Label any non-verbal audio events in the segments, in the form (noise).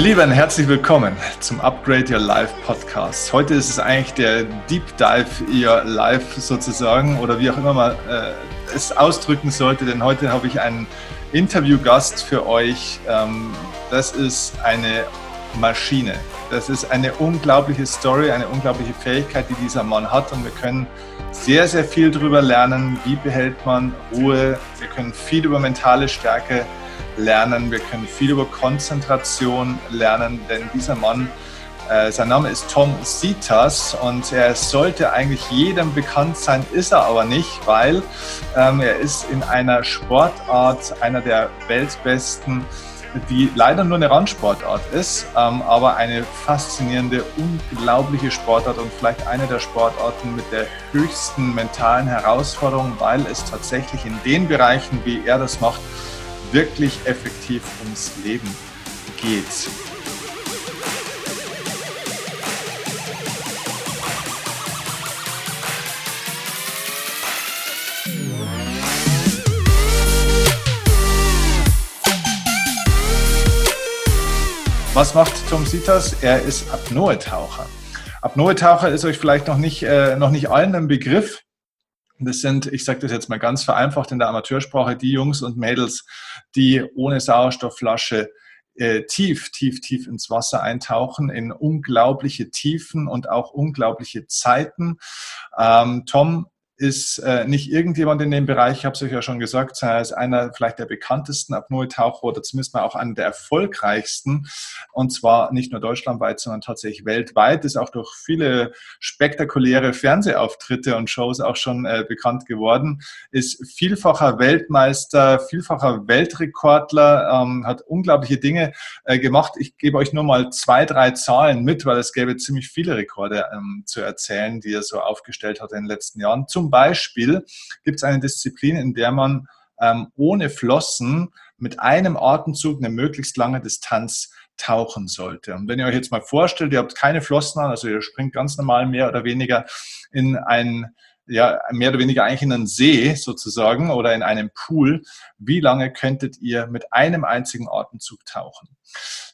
Ihr Lieben, herzlich willkommen zum Upgrade Your Life Podcast. Heute ist es eigentlich der Deep Dive Your Life sozusagen oder wie auch immer man äh, es ausdrücken sollte, denn heute habe ich einen Interviewgast für euch. Ähm, das ist eine Maschine. Das ist eine unglaubliche Story, eine unglaubliche Fähigkeit, die dieser Mann hat und wir können sehr, sehr viel darüber lernen, wie behält man Ruhe. Wir können viel über mentale Stärke lernen lernen. Wir können viel über Konzentration lernen, denn dieser Mann, äh, sein Name ist Tom Sitas und er sollte eigentlich jedem bekannt sein, ist er aber nicht, weil ähm, er ist in einer Sportart einer der weltbesten die leider nur eine Randsportart ist, ähm, aber eine faszinierende, unglaubliche Sportart und vielleicht eine der Sportarten mit der höchsten mentalen Herausforderung, weil es tatsächlich in den Bereichen, wie er das macht, wirklich effektiv ums Leben geht. Was macht Tom Sitas? Er ist Apnoe-Taucher. Apnoe-Taucher ist euch vielleicht noch nicht, äh, noch nicht allen ein Begriff. Das sind, ich sage das jetzt mal ganz vereinfacht in der Amateursprache, die Jungs und Mädels, die ohne Sauerstoffflasche äh, tief, tief, tief ins Wasser eintauchen, in unglaubliche Tiefen und auch unglaubliche Zeiten. Ähm, Tom ist äh, nicht irgendjemand in dem Bereich, ich habe es euch ja schon gesagt, er ist einer vielleicht der bekanntesten Apnoe-Taucher oder zumindest mal auch einer der erfolgreichsten. Und zwar nicht nur deutschlandweit, sondern tatsächlich weltweit. Ist auch durch viele spektakuläre Fernsehauftritte und Shows auch schon äh, bekannt geworden. Ist vielfacher Weltmeister, vielfacher Weltrekordler, ähm, hat unglaubliche Dinge äh, gemacht. Ich gebe euch nur mal zwei, drei Zahlen mit, weil es gäbe ziemlich viele Rekorde ähm, zu erzählen, die er so aufgestellt hat in den letzten Jahren. Zum Beispiel gibt es eine Disziplin, in der man ähm, ohne Flossen mit einem Atemzug eine möglichst lange Distanz tauchen sollte. Und wenn ihr euch jetzt mal vorstellt, ihr habt keine Flossen an, also ihr springt ganz normal mehr oder weniger in ein ja, mehr oder weniger eigentlich in einen See sozusagen oder in einem Pool. Wie lange könntet ihr mit einem einzigen Atemzug tauchen?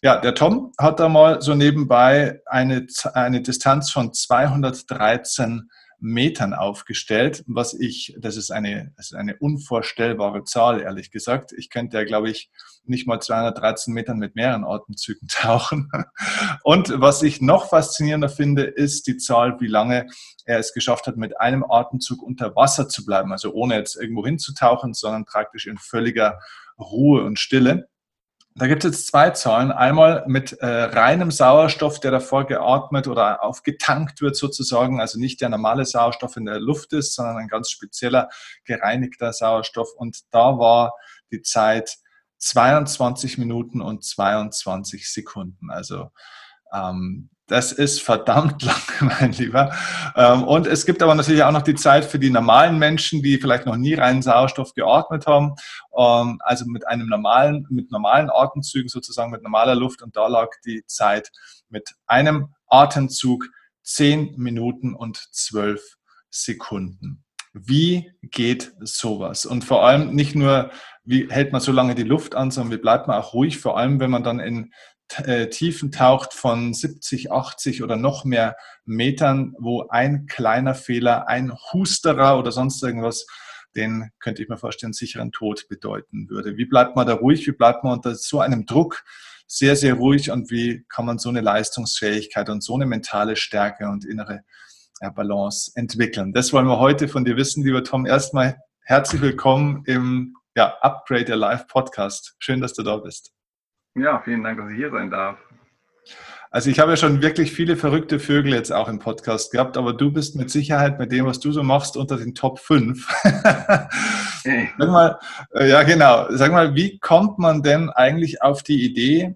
Ja, der Tom hat da mal so nebenbei eine, eine Distanz von 213 Metern aufgestellt, was ich, das ist eine, das ist eine unvorstellbare Zahl, ehrlich gesagt. Ich könnte ja, glaube ich, nicht mal 213 Metern mit mehreren Atemzügen (laughs) tauchen. Und was ich noch faszinierender finde, ist die Zahl, wie lange er es geschafft hat, mit einem Atemzug unter Wasser zu bleiben. Also ohne jetzt irgendwo hinzutauchen, sondern praktisch in völliger Ruhe und Stille. Da gibt es jetzt zwei Zahlen. Einmal mit äh, reinem Sauerstoff, der davor geatmet oder aufgetankt wird sozusagen, also nicht der normale Sauerstoff in der Luft ist, sondern ein ganz spezieller gereinigter Sauerstoff. Und da war die Zeit 22 Minuten und 22 Sekunden. Also ähm, das ist verdammt (laughs) lang, mein Lieber. Ähm, und es gibt aber natürlich auch noch die Zeit für die normalen Menschen, die vielleicht noch nie reinen Sauerstoff geatmet haben. Ähm, also mit einem normalen, mit normalen Atemzügen sozusagen, mit normaler Luft. Und da lag die Zeit mit einem Atemzug 10 Minuten und 12 Sekunden. Wie geht sowas? Und vor allem nicht nur, wie hält man so lange die Luft an, sondern wie bleibt man auch ruhig, vor allem wenn man dann in äh, Tiefen taucht von 70, 80 oder noch mehr Metern, wo ein kleiner Fehler, ein Husterer oder sonst irgendwas, den könnte ich mir vorstellen, sicheren Tod bedeuten würde. Wie bleibt man da ruhig? Wie bleibt man unter so einem Druck sehr, sehr ruhig? Und wie kann man so eine Leistungsfähigkeit und so eine mentale Stärke und innere Balance entwickeln? Das wollen wir heute von dir wissen, lieber Tom. Erstmal herzlich willkommen im ja, Upgrade Your Life Podcast. Schön, dass du da bist. Ja, vielen Dank, dass ich hier sein darf. Also ich habe ja schon wirklich viele verrückte Vögel jetzt auch im Podcast gehabt, aber du bist mit Sicherheit mit dem, was du so machst, unter den Top 5. (laughs) Hey. Sag mal, äh, ja genau, sag mal, wie kommt man denn eigentlich auf die Idee,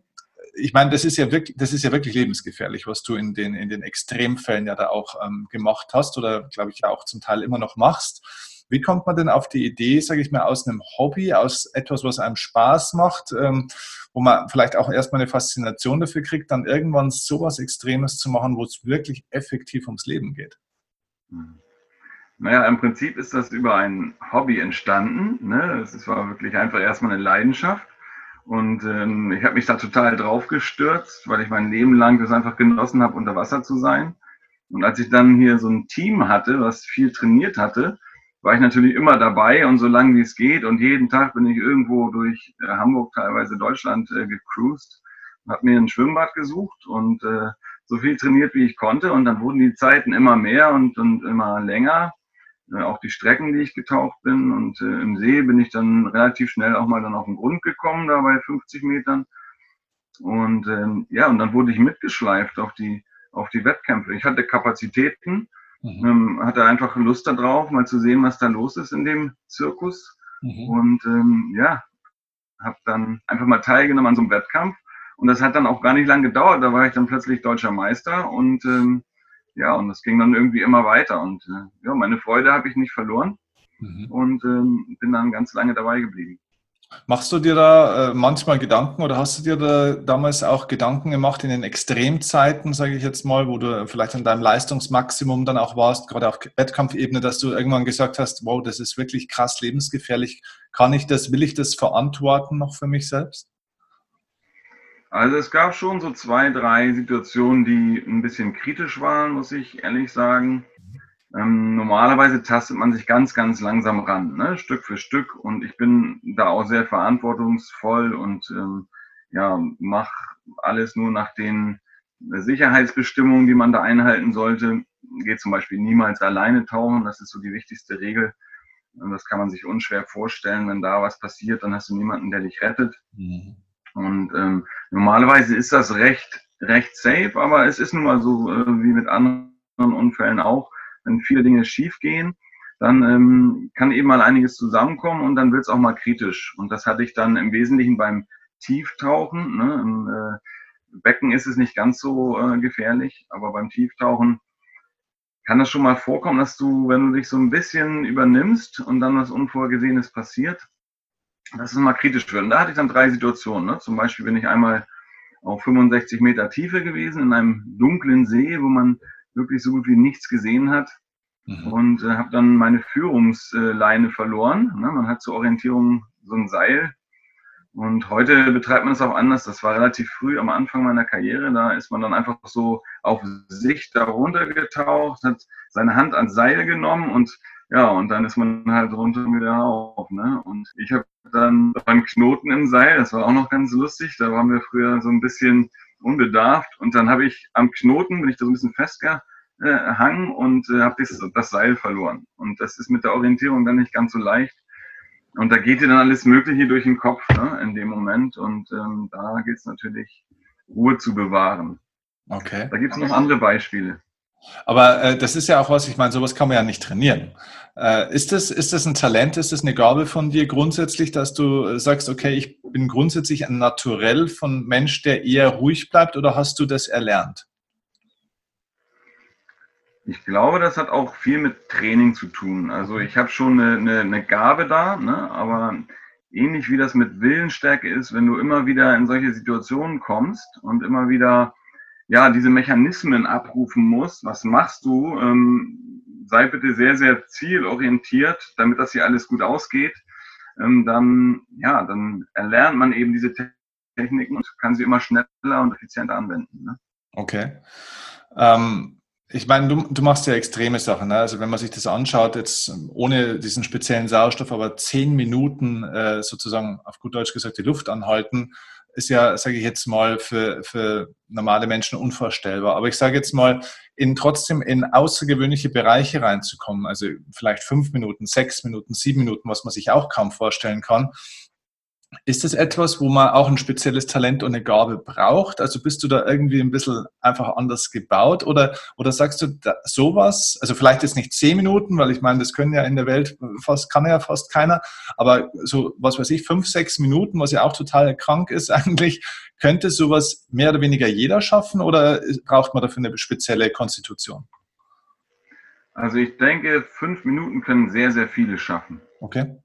ich meine, das ist ja wirklich, das ist ja wirklich lebensgefährlich, was du in den, in den Extremfällen ja da auch ähm, gemacht hast oder glaube ich ja auch zum Teil immer noch machst. Wie kommt man denn auf die Idee, sage ich mal, aus einem Hobby, aus etwas, was einem Spaß macht, ähm, wo man vielleicht auch erstmal eine Faszination dafür kriegt, dann irgendwann sowas Extremes zu machen, wo es wirklich effektiv ums Leben geht? Hm. Naja, im Prinzip ist das über ein Hobby entstanden. Ne? Es war wirklich einfach erstmal eine Leidenschaft. Und ähm, ich habe mich da total drauf gestürzt, weil ich mein Leben lang das einfach genossen habe, unter Wasser zu sein. Und als ich dann hier so ein Team hatte, was viel trainiert hatte, war ich natürlich immer dabei und so lange wie es geht. Und jeden Tag bin ich irgendwo durch äh, Hamburg, teilweise Deutschland, äh, gecruised, habe mir ein Schwimmbad gesucht und äh, so viel trainiert, wie ich konnte. Und dann wurden die Zeiten immer mehr und, und immer länger. Äh, auch die Strecken, die ich getaucht bin. Und äh, im See bin ich dann relativ schnell auch mal dann auf den Grund gekommen, da bei 50 Metern. Und ähm, ja, und dann wurde ich mitgeschleift auf die, auf die Wettkämpfe. Ich hatte Kapazitäten, mhm. ähm, hatte einfach Lust darauf, mal zu sehen, was da los ist in dem Zirkus. Mhm. Und ähm, ja, habe dann einfach mal teilgenommen an so einem Wettkampf. Und das hat dann auch gar nicht lange gedauert. Da war ich dann plötzlich deutscher Meister und ähm, ja, und das ging dann irgendwie immer weiter. Und äh, ja, meine Freude habe ich nicht verloren mhm. und ähm, bin dann ganz lange dabei geblieben. Machst du dir da äh, manchmal Gedanken oder hast du dir da damals auch Gedanken gemacht in den Extremzeiten, sage ich jetzt mal, wo du vielleicht an deinem Leistungsmaximum dann auch warst, gerade auf Wettkampfebene, dass du irgendwann gesagt hast, wow, das ist wirklich krass lebensgefährlich. Kann ich das, will ich das verantworten noch für mich selbst? Also es gab schon so zwei, drei Situationen, die ein bisschen kritisch waren, muss ich ehrlich sagen. Ähm, normalerweise tastet man sich ganz, ganz langsam ran, ne? Stück für Stück. Und ich bin da auch sehr verantwortungsvoll und ähm, ja, mache alles nur nach den Sicherheitsbestimmungen, die man da einhalten sollte. Geht zum Beispiel niemals alleine tauchen, das ist so die wichtigste Regel. Und das kann man sich unschwer vorstellen. Wenn da was passiert, dann hast du niemanden, der dich rettet. Mhm. Und ähm, normalerweise ist das recht, recht safe, aber es ist nun mal so äh, wie mit anderen Unfällen auch, wenn viele Dinge schief gehen, dann ähm, kann eben mal einiges zusammenkommen und dann wird es auch mal kritisch. Und das hatte ich dann im Wesentlichen beim Tieftauchen. Ne? Im äh, Becken ist es nicht ganz so äh, gefährlich, aber beim Tieftauchen kann das schon mal vorkommen, dass du, wenn du dich so ein bisschen übernimmst und dann was Unvorgesehenes passiert, dass es mal kritisch wird. Und da hatte ich dann drei Situationen. Ne? Zum Beispiel bin ich einmal auf 65 Meter Tiefe gewesen in einem dunklen See, wo man wirklich so gut wie nichts gesehen hat. Mhm. Und äh, habe dann meine Führungsleine verloren. Ne? Man hat zur Orientierung so ein Seil. Und heute betreibt man es auch anders. Das war relativ früh am Anfang meiner Karriere. Da ist man dann einfach so auf Sicht darunter getaucht, hat seine Hand ans Seil genommen und ja, und dann ist man halt runter wieder auf. Ne? Und ich habe dann einen Knoten im Seil, das war auch noch ganz lustig. Da waren wir früher so ein bisschen unbedarft. Und dann habe ich am Knoten, bin ich da so ein bisschen festgehangen und äh, habe das, das Seil verloren. Und das ist mit der Orientierung dann nicht ganz so leicht. Und da geht dir dann alles Mögliche durch den Kopf ne, in dem Moment. Und ähm, da geht es natürlich, Ruhe zu bewahren. Okay. Da gibt es noch andere Beispiele. Aber äh, das ist ja auch was, ich meine, sowas kann man ja nicht trainieren. Äh, ist, das, ist das ein Talent, ist das eine Gabe von dir grundsätzlich, dass du sagst, okay, ich bin grundsätzlich ein Naturell von Mensch, der eher ruhig bleibt oder hast du das erlernt? Ich glaube, das hat auch viel mit Training zu tun. Also ich habe schon eine, eine, eine Gabe da, ne? aber ähnlich wie das mit Willensstärke ist, wenn du immer wieder in solche Situationen kommst und immer wieder ja, diese Mechanismen abrufen musst, was machst du? Ähm, sei bitte sehr, sehr zielorientiert, damit das hier alles gut ausgeht. Ähm, dann, ja, dann erlernt man eben diese Techniken und kann sie immer schneller und effizienter anwenden. Ne? Okay. Ähm, ich meine, du, du machst ja extreme Sachen. Ne? Also wenn man sich das anschaut, jetzt ohne diesen speziellen Sauerstoff, aber zehn Minuten äh, sozusagen auf gut Deutsch gesagt die Luft anhalten, ist ja, sage ich jetzt mal, für, für normale Menschen unvorstellbar. Aber ich sage jetzt mal, in trotzdem in außergewöhnliche Bereiche reinzukommen, also vielleicht fünf Minuten, sechs Minuten, sieben Minuten, was man sich auch kaum vorstellen kann, ist das etwas, wo man auch ein spezielles Talent und eine Gabe braucht? Also bist du da irgendwie ein bisschen einfach anders gebaut oder, oder sagst du sowas? Also vielleicht jetzt nicht zehn Minuten, weil ich meine, das können ja in der Welt fast, kann ja fast keiner, aber so, was weiß ich, fünf, sechs Minuten, was ja auch total krank ist (laughs) eigentlich, könnte sowas mehr oder weniger jeder schaffen oder braucht man dafür eine spezielle Konstitution? Also ich denke, fünf Minuten können sehr, sehr viele schaffen. Okay.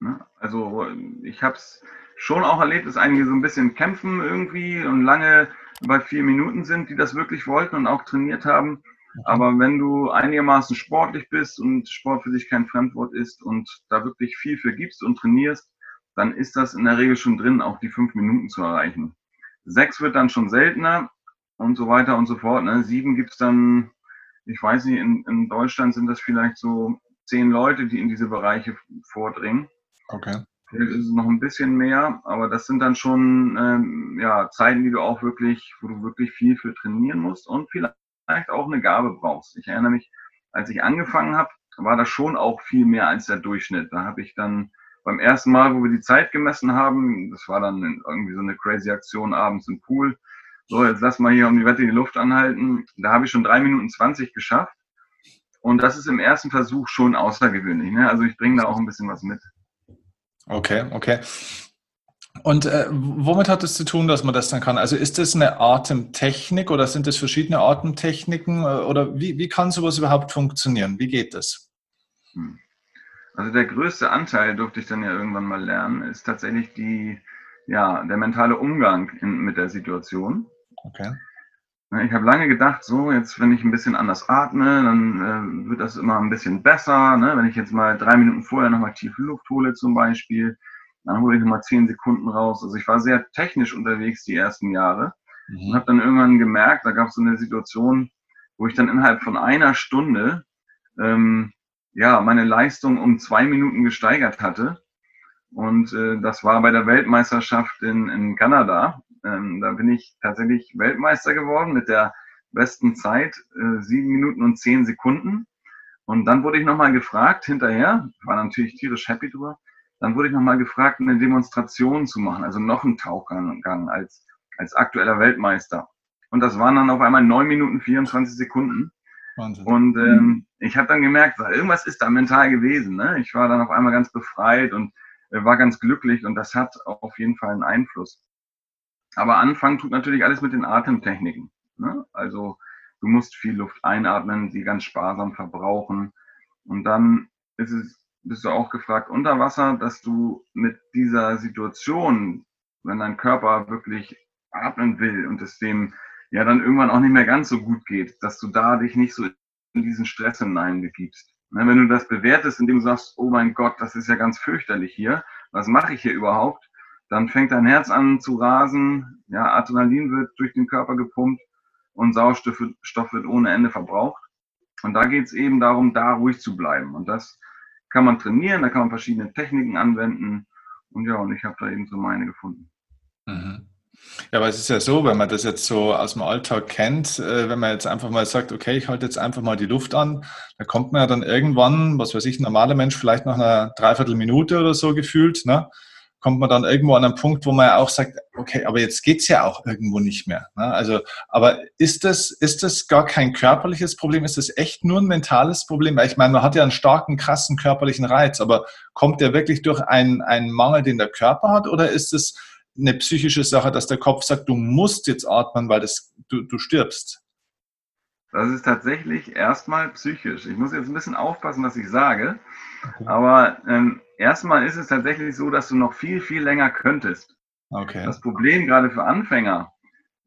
Ne? Also ich habe es schon auch erlebt, dass einige so ein bisschen kämpfen irgendwie und lange bei vier Minuten sind, die das wirklich wollten und auch trainiert haben. Aber wenn du einigermaßen sportlich bist und Sport für dich kein Fremdwort ist und da wirklich viel für gibst und trainierst, dann ist das in der Regel schon drin, auch die fünf Minuten zu erreichen. Sechs wird dann schon seltener und so weiter und so fort. Ne? Sieben gibt's dann, ich weiß nicht, in, in Deutschland sind das vielleicht so zehn Leute, die in diese Bereiche vordringen. Okay. Vielleicht ist es noch ein bisschen mehr, aber das sind dann schon ähm, ja, Zeiten, die du auch wirklich, wo du wirklich viel für trainieren musst und vielleicht auch eine Gabe brauchst. Ich erinnere mich, als ich angefangen habe, war das schon auch viel mehr als der Durchschnitt. Da habe ich dann beim ersten Mal, wo wir die Zeit gemessen haben, das war dann irgendwie so eine crazy Aktion abends im Pool. So, jetzt lass mal hier um die Wette die Luft anhalten. Da habe ich schon drei Minuten zwanzig geschafft. Und das ist im ersten Versuch schon außergewöhnlich. Ne? Also ich bringe da auch ein bisschen was mit. Okay, okay. Und äh, womit hat es zu tun, dass man das dann kann? Also ist das eine Atemtechnik oder sind das verschiedene Atemtechniken äh, oder wie, wie kann sowas überhaupt funktionieren? Wie geht das? Hm. Also der größte Anteil, durfte ich dann ja irgendwann mal lernen, ist tatsächlich die, ja, der mentale Umgang in, mit der Situation. Okay. Ich habe lange gedacht, so jetzt, wenn ich ein bisschen anders atme, dann äh, wird das immer ein bisschen besser. Ne? Wenn ich jetzt mal drei Minuten vorher nochmal tiefe Luft hole zum Beispiel, dann hole ich nochmal zehn Sekunden raus. Also ich war sehr technisch unterwegs die ersten Jahre mhm. und habe dann irgendwann gemerkt, da gab es so eine Situation, wo ich dann innerhalb von einer Stunde ähm, ja meine Leistung um zwei Minuten gesteigert hatte. Und äh, das war bei der Weltmeisterschaft in, in Kanada. Ähm, da bin ich tatsächlich Weltmeister geworden mit der besten Zeit, äh, sieben Minuten und zehn Sekunden. Und dann wurde ich nochmal gefragt hinterher, war natürlich tierisch happy drüber, dann wurde ich nochmal gefragt, eine Demonstration zu machen, also noch einen Tauchgang als, als aktueller Weltmeister. Und das waren dann auf einmal neun Minuten 24 Sekunden. Wahnsinn. Und ähm, ich habe dann gemerkt, irgendwas ist da mental gewesen. Ne? Ich war dann auf einmal ganz befreit und äh, war ganz glücklich und das hat auf jeden Fall einen Einfluss. Aber anfangen tut natürlich alles mit den Atemtechniken. Ne? Also du musst viel Luft einatmen, die ganz sparsam verbrauchen. Und dann ist es, bist du auch gefragt unter Wasser, dass du mit dieser Situation, wenn dein Körper wirklich atmen will und es dem ja dann irgendwann auch nicht mehr ganz so gut geht, dass du da dich nicht so in diesen Stress hineinbegibst. Ne? Wenn du das bewertest, indem du sagst, oh mein Gott, das ist ja ganz fürchterlich hier, was mache ich hier überhaupt? Dann fängt dein Herz an zu rasen, ja, Adrenalin wird durch den Körper gepumpt und Sauerstoff Stoff wird ohne Ende verbraucht. Und da geht es eben darum, da ruhig zu bleiben. Und das kann man trainieren, da kann man verschiedene Techniken anwenden. Und ja, und ich habe da eben so meine gefunden. Mhm. Ja, aber es ist ja so, wenn man das jetzt so aus dem Alltag kennt, äh, wenn man jetzt einfach mal sagt, okay, ich halte jetzt einfach mal die Luft an, dann kommt man ja dann irgendwann, was weiß ich, ein normaler Mensch vielleicht nach einer Dreiviertelminute oder so gefühlt, ne, kommt man dann irgendwo an einen Punkt, wo man auch sagt, okay, aber jetzt geht's ja auch irgendwo nicht mehr. Ne? Also, aber ist das, ist das gar kein körperliches Problem? Ist das echt nur ein mentales Problem? Weil ich meine, man hat ja einen starken, krassen körperlichen Reiz, aber kommt der wirklich durch einen, einen Mangel, den der Körper hat, oder ist es eine psychische Sache, dass der Kopf sagt, du musst jetzt atmen, weil das, du, du stirbst? Das ist tatsächlich erstmal psychisch. Ich muss jetzt ein bisschen aufpassen, was ich sage. Okay. Aber ähm, erstmal ist es tatsächlich so, dass du noch viel, viel länger könntest. Okay. Das Problem gerade für Anfänger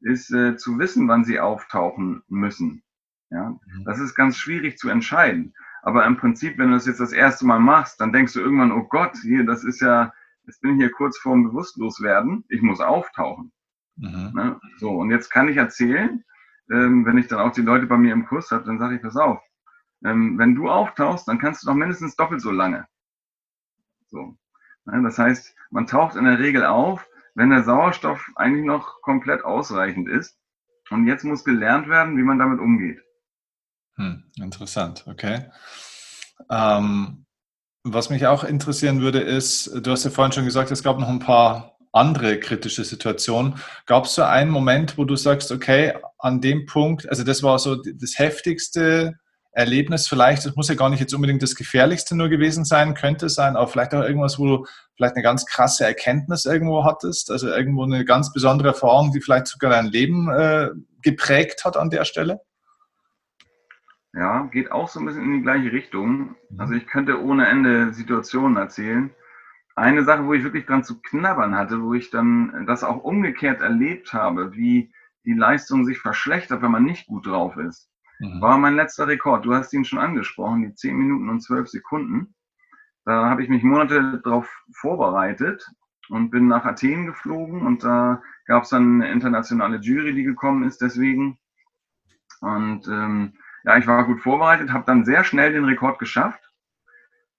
ist äh, zu wissen, wann sie auftauchen müssen. Ja? Mhm. Das ist ganz schwierig zu entscheiden. Aber im Prinzip, wenn du das jetzt das erste Mal machst, dann denkst du irgendwann, oh Gott, hier, das ist ja, jetzt bin ich hier kurz vorm Bewusstloswerden, ich muss auftauchen. Mhm. Ne? So, und jetzt kann ich erzählen, ähm, wenn ich dann auch die Leute bei mir im Kurs habe, dann sage ich, pass auf, ähm, wenn du auftauchst, dann kannst du doch mindestens doppelt so lange. So. Das heißt, man taucht in der Regel auf, wenn der Sauerstoff eigentlich noch komplett ausreichend ist. Und jetzt muss gelernt werden, wie man damit umgeht. Hm, interessant, okay. Ähm, was mich auch interessieren würde, ist, du hast ja vorhin schon gesagt, es gab noch ein paar andere kritische Situationen. Gab es so einen Moment, wo du sagst, okay, an dem Punkt, also das war so das heftigste Erlebnis vielleicht, das muss ja gar nicht jetzt unbedingt das gefährlichste nur gewesen sein, könnte sein, aber vielleicht auch irgendwas, wo du vielleicht eine ganz krasse Erkenntnis irgendwo hattest, also irgendwo eine ganz besondere Erfahrung, die vielleicht sogar dein Leben äh, geprägt hat an der Stelle? Ja, geht auch so ein bisschen in die gleiche Richtung. Mhm. Also ich könnte ohne Ende Situationen erzählen. Eine Sache, wo ich wirklich dran zu knabbern hatte, wo ich dann das auch umgekehrt erlebt habe, wie die Leistung sich verschlechtert, wenn man nicht gut drauf ist. War mein letzter Rekord. Du hast ihn schon angesprochen, die 10 Minuten und 12 Sekunden. Da habe ich mich Monate darauf vorbereitet und bin nach Athen geflogen und da gab es dann eine internationale Jury, die gekommen ist deswegen. Und ähm, ja, ich war gut vorbereitet, habe dann sehr schnell den Rekord geschafft.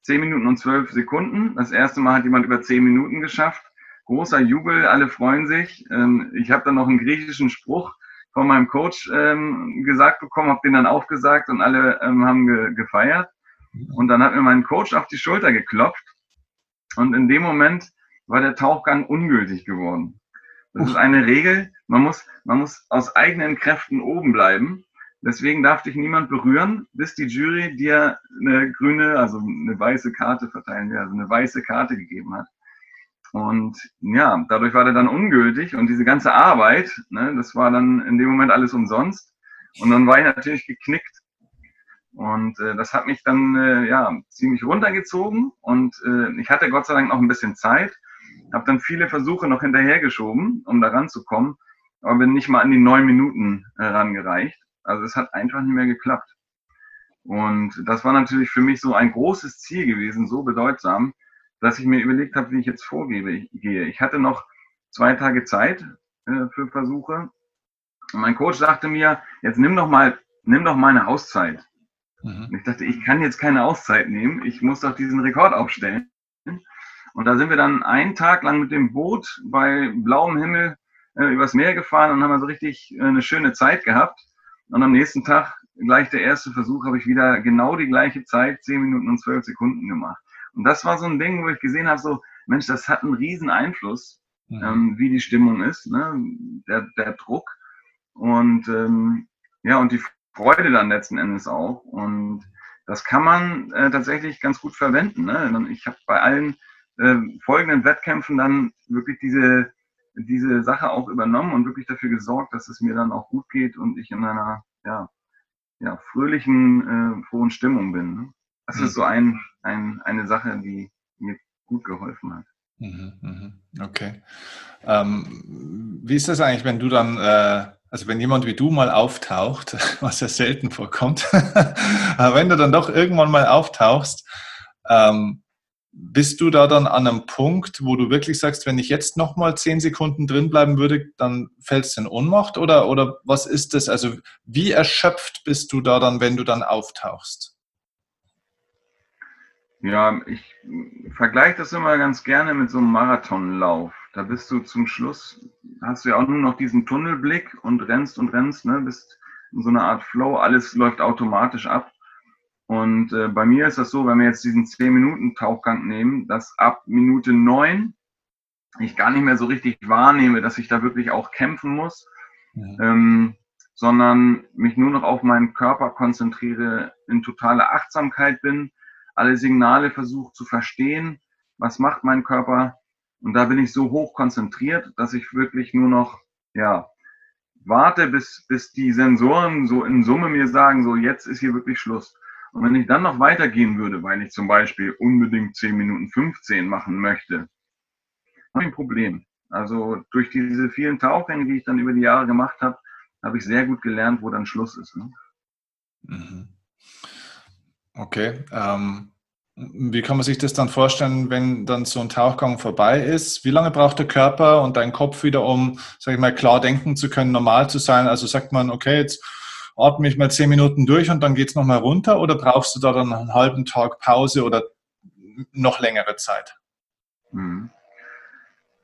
10 Minuten und 12 Sekunden. Das erste Mal hat jemand über 10 Minuten geschafft. Großer Jubel, alle freuen sich. Ähm, ich habe dann noch einen griechischen Spruch von meinem Coach ähm, gesagt bekommen, habe den dann aufgesagt und alle ähm, haben ge gefeiert. Und dann hat mir mein Coach auf die Schulter geklopft. Und in dem Moment war der Tauchgang ungültig geworden. Das ist eine Regel. Man muss, man muss aus eigenen Kräften oben bleiben. Deswegen darf dich niemand berühren, bis die Jury dir eine grüne, also eine weiße Karte verteilen will, also eine weiße Karte gegeben hat. Und ja, dadurch war der dann ungültig und diese ganze Arbeit, ne, das war dann in dem Moment alles umsonst. Und dann war ich natürlich geknickt. Und äh, das hat mich dann äh, ja ziemlich runtergezogen und äh, ich hatte Gott sei Dank noch ein bisschen Zeit, habe dann viele Versuche noch hinterhergeschoben, um da ranzukommen, aber bin nicht mal an die neun Minuten äh, rangereicht. Also es hat einfach nicht mehr geklappt. Und das war natürlich für mich so ein großes Ziel gewesen, so bedeutsam, dass ich mir überlegt habe, wie ich jetzt vorgebe, gehe. Ich hatte noch zwei Tage Zeit äh, für Versuche. Und mein Coach sagte mir, jetzt nimm doch mal, nimm doch mal eine Auszeit. Mhm. Und ich dachte, ich kann jetzt keine Auszeit nehmen, ich muss doch diesen Rekord aufstellen. Und da sind wir dann einen Tag lang mit dem Boot bei blauem Himmel äh, übers Meer gefahren und haben also richtig äh, eine schöne Zeit gehabt. Und am nächsten Tag, gleich der erste Versuch, habe ich wieder genau die gleiche Zeit, 10 Minuten und 12 Sekunden gemacht. Und das war so ein Ding, wo ich gesehen habe, so, Mensch, das hat einen riesen Einfluss, mhm. ähm, wie die Stimmung ist, ne? der, der Druck und ähm, ja, und die Freude dann letzten Endes auch. Und das kann man äh, tatsächlich ganz gut verwenden. Ne? Ich habe bei allen äh, folgenden Wettkämpfen dann wirklich diese diese Sache auch übernommen und wirklich dafür gesorgt, dass es mir dann auch gut geht und ich in einer ja, ja, fröhlichen, äh, frohen Stimmung bin. Ne? Das mhm. ist so ein, ein, eine Sache, die mir gut geholfen hat. Mhm, mhm. Okay. Ähm, wie ist das eigentlich, wenn du dann, äh, also wenn jemand wie du mal auftaucht, (laughs) was ja selten vorkommt, (laughs) aber wenn du dann doch irgendwann mal auftauchst, ähm, bist du da dann an einem Punkt, wo du wirklich sagst, wenn ich jetzt nochmal zehn Sekunden drin bleiben würde, dann fällst du in Ohnmacht? Oder, oder was ist das? Also wie erschöpft bist du da dann, wenn du dann auftauchst? Ja, ich vergleiche das immer ganz gerne mit so einem Marathonlauf. Da bist du zum Schluss, hast du ja auch nur noch diesen Tunnelblick und rennst und rennst, ne, bist in so einer Art Flow, alles läuft automatisch ab. Und äh, bei mir ist das so, wenn wir jetzt diesen 10-Minuten-Tauchgang nehmen, dass ab Minute 9 ich gar nicht mehr so richtig wahrnehme, dass ich da wirklich auch kämpfen muss, ja. ähm, sondern mich nur noch auf meinen Körper konzentriere, in totaler Achtsamkeit bin, alle Signale versuche zu verstehen, was macht mein Körper. Und da bin ich so hoch konzentriert, dass ich wirklich nur noch, ja, warte, bis, bis die Sensoren so in Summe mir sagen, so jetzt ist hier wirklich Schluss. Und wenn ich dann noch weitergehen würde, weil ich zum Beispiel unbedingt 10 Minuten 15 machen möchte, habe ich ein Problem. Also durch diese vielen Tauchgänge, die ich dann über die Jahre gemacht habe, habe ich sehr gut gelernt, wo dann Schluss ist. Ne? Mhm. Okay. Ähm, wie kann man sich das dann vorstellen, wenn dann so ein Tauchgang vorbei ist? Wie lange braucht der Körper und dein Kopf wieder, um, sag ich mal, klar denken zu können, normal zu sein? Also sagt man, okay, jetzt atme ich mal zehn Minuten durch und dann geht es nochmal runter oder brauchst du da dann einen halben Tag Pause oder noch längere Zeit? Mhm.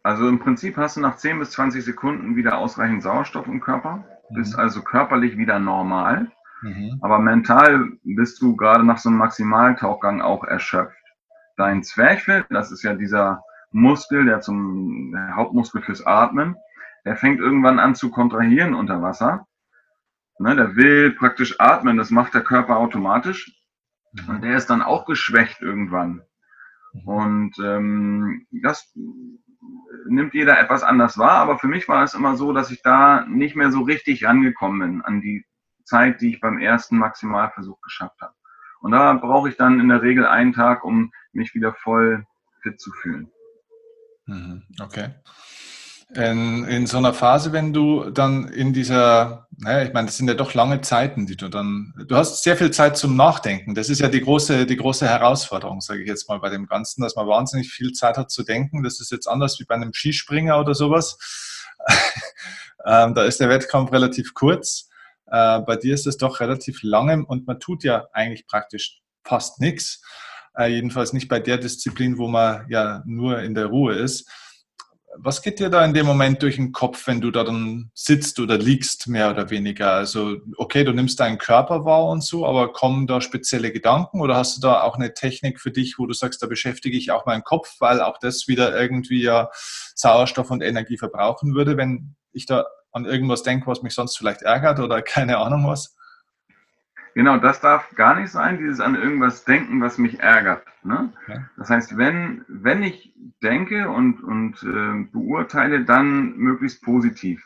Also im Prinzip hast du nach 10 bis 20 Sekunden wieder ausreichend Sauerstoff im Körper, bist mhm. also körperlich wieder normal, mhm. aber mental bist du gerade nach so einem Maximaltauchgang auch erschöpft. Dein Zwerchfell, das ist ja dieser Muskel, der zum der Hauptmuskel fürs Atmen, der fängt irgendwann an zu kontrahieren unter Wasser Ne, der will praktisch atmen, das macht der Körper automatisch. Mhm. Und der ist dann auch geschwächt irgendwann. Mhm. Und ähm, das nimmt jeder etwas anders wahr, aber für mich war es immer so, dass ich da nicht mehr so richtig rangekommen bin an die Zeit, die ich beim ersten Maximalversuch geschafft habe. Und da brauche ich dann in der Regel einen Tag, um mich wieder voll fit zu fühlen. Mhm. Okay. In, in so einer Phase, wenn du dann in dieser, naja, ich meine, das sind ja doch lange Zeiten, die du dann, du hast sehr viel Zeit zum Nachdenken. Das ist ja die große, die große Herausforderung, sage ich jetzt mal bei dem Ganzen, dass man wahnsinnig viel Zeit hat zu denken. Das ist jetzt anders wie bei einem Skispringer oder sowas. (laughs) ähm, da ist der Wettkampf relativ kurz. Äh, bei dir ist es doch relativ lange und man tut ja eigentlich praktisch fast nichts. Äh, jedenfalls nicht bei der Disziplin, wo man ja nur in der Ruhe ist. Was geht dir da in dem Moment durch den Kopf, wenn du da dann sitzt oder liegst, mehr oder weniger? Also, okay, du nimmst deinen Körper wahr und so, aber kommen da spezielle Gedanken oder hast du da auch eine Technik für dich, wo du sagst, da beschäftige ich auch meinen Kopf, weil auch das wieder irgendwie ja Sauerstoff und Energie verbrauchen würde, wenn ich da an irgendwas denke, was mich sonst vielleicht ärgert oder (laughs) keine Ahnung was? Genau, das darf gar nicht sein, dieses an irgendwas denken, was mich ärgert. Ne? Ja. Das heißt, wenn, wenn ich denke und, und äh, beurteile, dann möglichst positiv.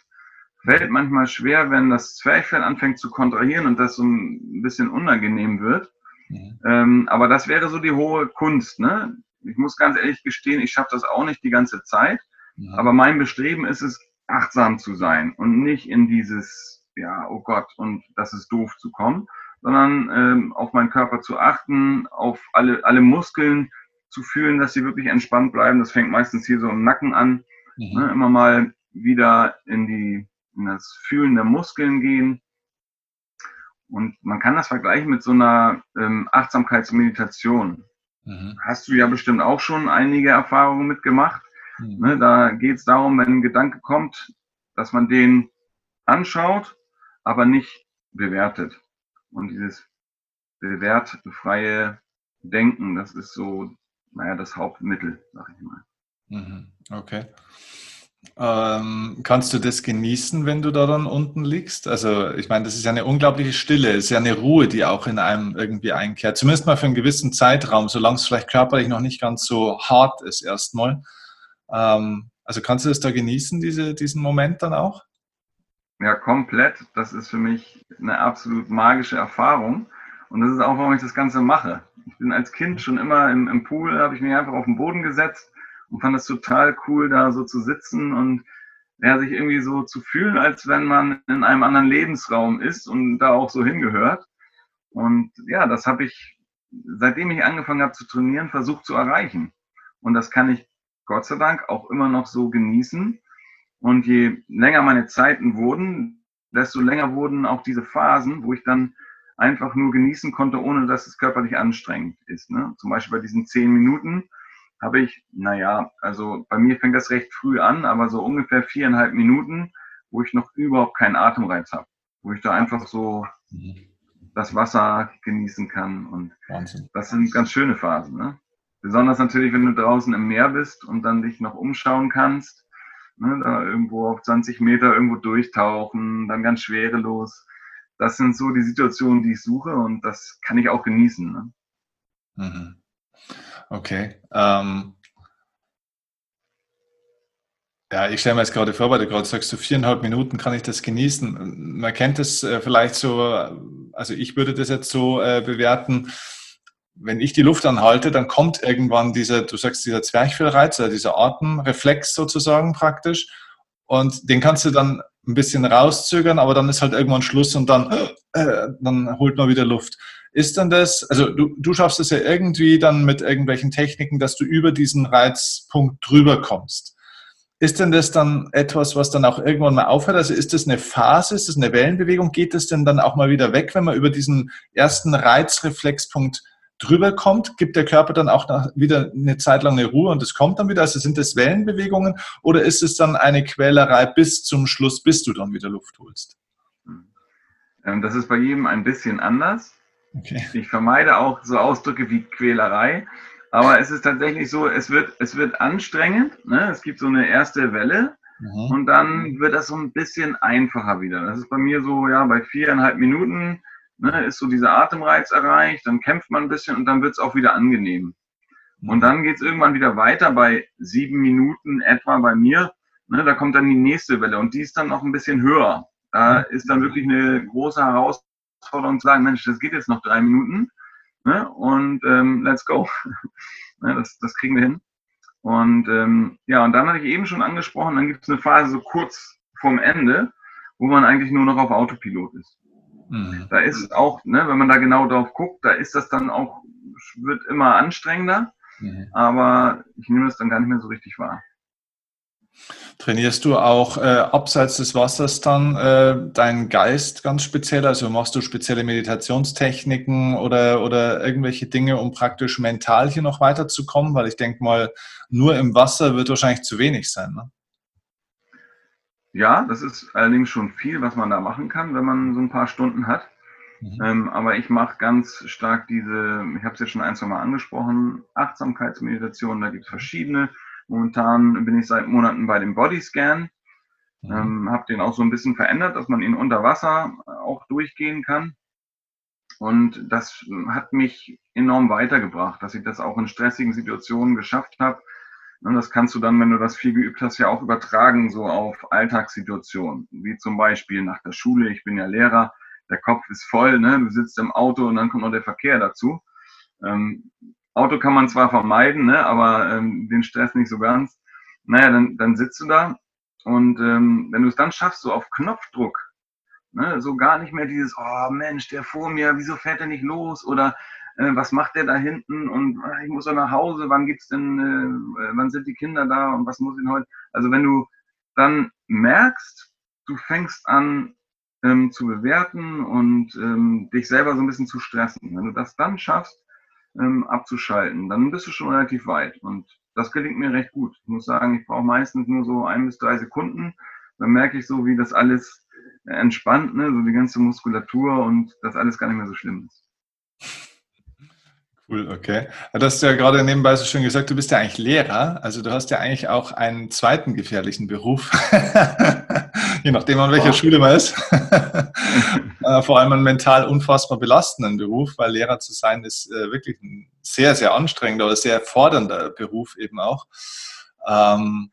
Fällt manchmal schwer, wenn das Zwerchfell anfängt zu kontrahieren und das so ein bisschen unangenehm wird. Mhm. Ähm, aber das wäre so die hohe Kunst. Ne? Ich muss ganz ehrlich gestehen, ich schaffe das auch nicht die ganze Zeit. Mhm. Aber mein Bestreben ist es, achtsam zu sein und nicht in dieses, ja, oh Gott, und das ist doof zu kommen sondern ähm, auf meinen Körper zu achten, auf alle, alle Muskeln zu fühlen, dass sie wirklich entspannt bleiben. Das fängt meistens hier so im Nacken an. Mhm. Ne, immer mal wieder in, die, in das Fühlen der Muskeln gehen. Und man kann das vergleichen mit so einer ähm, Achtsamkeitsmeditation. Mhm. Hast du ja bestimmt auch schon einige Erfahrungen mitgemacht. Ne, da geht es darum, wenn ein Gedanke kommt, dass man den anschaut, aber nicht bewertet. Und dieses bewertfreie Denken, das ist so, naja, das Hauptmittel, sag ich mal. Mhm, okay. Ähm, kannst du das genießen, wenn du da dann unten liegst? Also, ich meine, das ist ja eine unglaubliche Stille, es ist ja eine Ruhe, die auch in einem irgendwie einkehrt. Zumindest mal für einen gewissen Zeitraum, solange es vielleicht körperlich noch nicht ganz so hart ist, erstmal. Ähm, also, kannst du das da genießen, diese, diesen Moment dann auch? Ja, komplett. Das ist für mich eine absolut magische Erfahrung. Und das ist auch, warum ich das Ganze mache. Ich bin als Kind schon immer im, im Pool, habe ich mich einfach auf den Boden gesetzt und fand es total cool, da so zu sitzen und ja, sich irgendwie so zu fühlen, als wenn man in einem anderen Lebensraum ist und da auch so hingehört. Und ja, das habe ich, seitdem ich angefangen habe zu trainieren, versucht zu erreichen. Und das kann ich Gott sei Dank auch immer noch so genießen. Und je länger meine Zeiten wurden, desto länger wurden auch diese Phasen, wo ich dann einfach nur genießen konnte, ohne dass es körperlich anstrengend ist. Ne? Zum Beispiel bei diesen zehn Minuten habe ich, naja, also bei mir fängt das recht früh an, aber so ungefähr viereinhalb Minuten, wo ich noch überhaupt keinen Atemreiz habe, wo ich da einfach so das Wasser genießen kann. Und Wahnsinn. das sind ganz schöne Phasen. Ne? Besonders natürlich, wenn du draußen im Meer bist und dann dich noch umschauen kannst Ne, da irgendwo auf 20 Meter irgendwo durchtauchen, dann ganz schwerelos. Das sind so die Situationen, die ich suche und das kann ich auch genießen. Ne? Mhm. Okay. Ähm, ja, ich stelle mir jetzt gerade vor, weil du gerade sagst, so viereinhalb Minuten kann ich das genießen. Man kennt es äh, vielleicht so, also ich würde das jetzt so äh, bewerten, wenn ich die Luft anhalte, dann kommt irgendwann dieser, du sagst, dieser Zwerchfellreiz, oder dieser Atemreflex sozusagen praktisch. Und den kannst du dann ein bisschen rauszögern, aber dann ist halt irgendwann Schluss und dann, äh, dann holt man wieder Luft. Ist dann das, also du, du schaffst es ja irgendwie dann mit irgendwelchen Techniken, dass du über diesen Reizpunkt drüber kommst. Ist denn das dann etwas, was dann auch irgendwann mal aufhört? Also ist das eine Phase, ist das eine Wellenbewegung? Geht das denn dann auch mal wieder weg, wenn man über diesen ersten Reizreflexpunkt drüber kommt, gibt der Körper dann auch wieder eine Zeit lang eine Ruhe und es kommt dann wieder? Also sind das Wellenbewegungen oder ist es dann eine Quälerei bis zum Schluss, bis du dann wieder Luft holst? Ähm, das ist bei jedem ein bisschen anders. Okay. Ich vermeide auch so Ausdrücke wie Quälerei. Aber es ist tatsächlich so, es wird, es wird anstrengend. Ne? Es gibt so eine erste Welle mhm. und dann wird das so ein bisschen einfacher wieder. Das ist bei mir so, ja, bei viereinhalb Minuten ne, ist so dieser Atemreiz erreicht, dann kämpft man ein bisschen und dann wird es auch wieder angenehm. Und mhm. dann geht es irgendwann wieder weiter bei sieben Minuten etwa bei mir. Ne, da kommt dann die nächste Welle und die ist dann noch ein bisschen höher. Da mhm. ist dann wirklich eine große Herausforderung zu sagen, Mensch, das geht jetzt noch drei Minuten ne, und ähm, let's go. (laughs) ne, das, das kriegen wir hin. Und ähm, ja, und dann hatte ich eben schon angesprochen, dann gibt es eine Phase so kurz vorm Ende, wo man eigentlich nur noch auf Autopilot ist. Mhm. Da ist auch, ne, wenn man da genau drauf guckt, da ist das dann auch, wird immer anstrengender, mhm. aber ich nehme das dann gar nicht mehr so richtig wahr. Trainierst du auch äh, abseits des Wassers dann äh, deinen Geist ganz speziell? Also machst du spezielle Meditationstechniken oder, oder irgendwelche Dinge, um praktisch mental hier noch weiterzukommen? Weil ich denke mal, nur im Wasser wird wahrscheinlich zu wenig sein. Ne? Ja, das ist allerdings schon viel, was man da machen kann, wenn man so ein paar Stunden hat. Mhm. Ähm, aber ich mache ganz stark diese, ich habe es jetzt schon ein, zwei Mal angesprochen, Achtsamkeitsmeditation, da gibt es verschiedene. Momentan bin ich seit Monaten bei dem Bodyscan. Mhm. Ähm, habe den auch so ein bisschen verändert, dass man ihn unter Wasser auch durchgehen kann. Und das hat mich enorm weitergebracht, dass ich das auch in stressigen Situationen geschafft habe. Und das kannst du dann, wenn du das viel geübt hast, ja auch übertragen, so auf Alltagssituationen. Wie zum Beispiel nach der Schule, ich bin ja Lehrer, der Kopf ist voll, ne? du sitzt im Auto und dann kommt noch der Verkehr dazu. Ähm, Auto kann man zwar vermeiden, ne, aber ähm, den Stress nicht so ganz. Naja, dann, dann sitzt du da und ähm, wenn du es dann schaffst, so auf Knopfdruck, ne, so gar nicht mehr dieses, oh Mensch, der vor mir, wieso fährt er nicht los oder äh, was macht der da hinten und äh, ich muss doch nach Hause, wann gibt's denn, äh, äh, wann sind die Kinder da und was muss ich heute? Also wenn du dann merkst, du fängst an ähm, zu bewerten und ähm, dich selber so ein bisschen zu stressen. Wenn du das dann schaffst, ähm, abzuschalten, dann bist du schon relativ weit. Und das gelingt mir recht gut. Ich muss sagen, ich brauche meistens nur so ein bis drei Sekunden. Dann merke ich so, wie das alles entspannt, ne? so die ganze Muskulatur und das alles gar nicht mehr so schlimm ist. Cool, okay. Du hast ja gerade nebenbei so schön gesagt, du bist ja eigentlich Lehrer, also du hast ja eigentlich auch einen zweiten gefährlichen Beruf, (laughs) je nachdem an welcher oh. Schule man ist. (laughs) Äh, vor allem einen mental unfassbar belastenden Beruf, weil Lehrer zu sein ist äh, wirklich ein sehr, sehr anstrengender oder sehr fordernder Beruf eben auch. Ähm,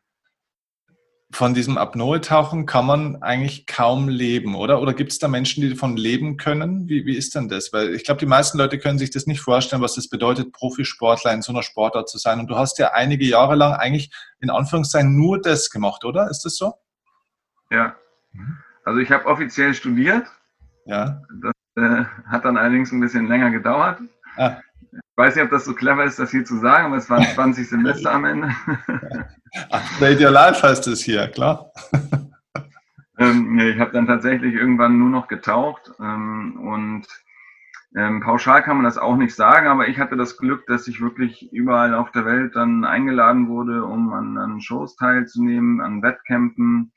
von diesem Apnoe-Tauchen kann man eigentlich kaum leben, oder? Oder gibt es da Menschen, die davon leben können? Wie, wie ist denn das? Weil ich glaube, die meisten Leute können sich das nicht vorstellen, was das bedeutet, Profisportler in so einer Sportart zu sein. Und du hast ja einige Jahre lang eigentlich in Anführungszeichen nur das gemacht, oder? Ist das so? Ja. Also ich habe offiziell studiert. Ja. Das äh, hat dann allerdings ein bisschen länger gedauert. Ah. Ich weiß nicht, ob das so clever ist, das hier zu sagen, aber es waren (laughs) 20 Semester am Ende. Upgrade Your Life heißt es hier, klar. (laughs) Ähm, ich habe dann tatsächlich irgendwann nur noch getaucht ähm, und ähm, pauschal kann man das auch nicht sagen, aber ich hatte das Glück, dass ich wirklich überall auf der Welt dann eingeladen wurde, um an, an Shows teilzunehmen, an Wettkämpfen.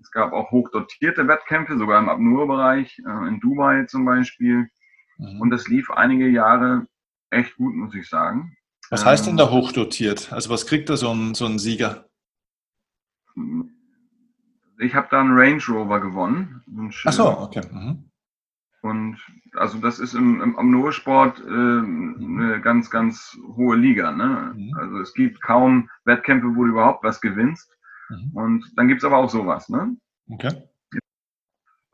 Es gab auch hochdotierte Wettkämpfe, sogar im Apnoe-Bereich, äh, in Dubai zum Beispiel. Mhm. Und das lief einige Jahre echt gut, muss ich sagen. Was heißt denn da ähm, hochdotiert? Also was kriegt da so ein, so ein Sieger? Ich habe da einen Range Rover gewonnen. Ach so, okay. Mhm. Und also das ist im, im Amnoe-Sport äh, mhm. eine ganz, ganz hohe Liga. Ne? Mhm. Also es gibt kaum Wettkämpfe, wo du überhaupt was gewinnst. Mhm. Und dann gibt es aber auch sowas. Ne? Okay.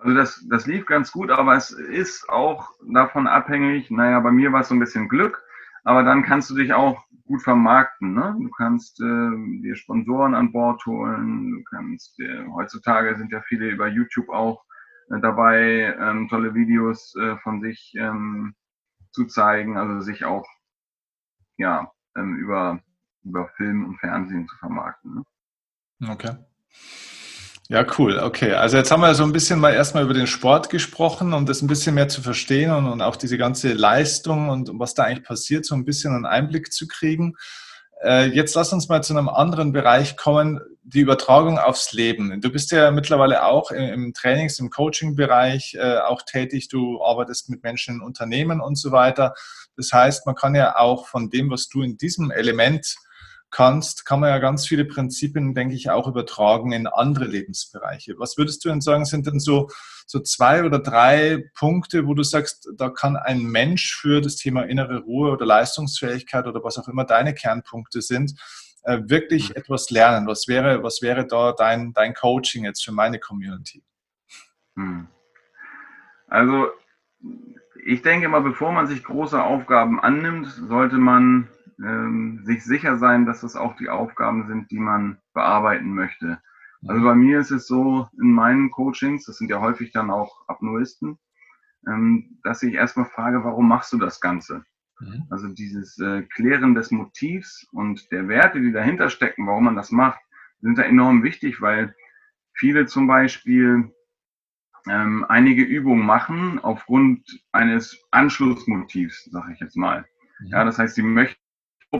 Also das, das lief ganz gut, aber es ist auch davon abhängig, naja, bei mir war es so ein bisschen Glück, aber dann kannst du dich auch gut vermarkten. Ne? Du kannst äh, dir Sponsoren an Bord holen, du kannst äh, heutzutage sind ja viele über YouTube auch äh, dabei, ähm, tolle Videos äh, von sich ähm, zu zeigen, also sich auch ja ähm, über, über Film und Fernsehen zu vermarkten. Ne? Okay. Ja, cool. Okay, also jetzt haben wir so ein bisschen mal erstmal über den Sport gesprochen, um das ein bisschen mehr zu verstehen und, und auch diese ganze Leistung und was da eigentlich passiert, so ein bisschen einen Einblick zu kriegen. Äh, jetzt lass uns mal zu einem anderen Bereich kommen, die Übertragung aufs Leben. Du bist ja mittlerweile auch im, Trainings-, im Coaching-Bereich äh, auch tätig. Du arbeitest mit Menschen in Unternehmen und so weiter. Das heißt, man kann ja auch von dem, was du in diesem Element kannst, kann man ja ganz viele Prinzipien, denke ich, auch übertragen in andere Lebensbereiche. Was würdest du denn sagen, sind denn so, so zwei oder drei Punkte, wo du sagst, da kann ein Mensch für das Thema innere Ruhe oder Leistungsfähigkeit oder was auch immer deine Kernpunkte sind, äh, wirklich mhm. etwas lernen? Was wäre, was wäre da dein, dein Coaching jetzt für meine Community? Mhm. Also ich denke mal, bevor man sich große Aufgaben annimmt, sollte man ähm, sich sicher sein, dass das auch die Aufgaben sind, die man bearbeiten möchte. Also bei mir ist es so, in meinen Coachings, das sind ja häufig dann auch Apnoisten, ähm, dass ich erstmal frage, warum machst du das Ganze? Mhm. Also dieses äh, Klären des Motivs und der Werte, die dahinter stecken, warum man das macht, sind da enorm wichtig, weil viele zum Beispiel ähm, einige Übungen machen aufgrund eines Anschlussmotivs, sage ich jetzt mal. Mhm. Ja, das heißt, sie möchten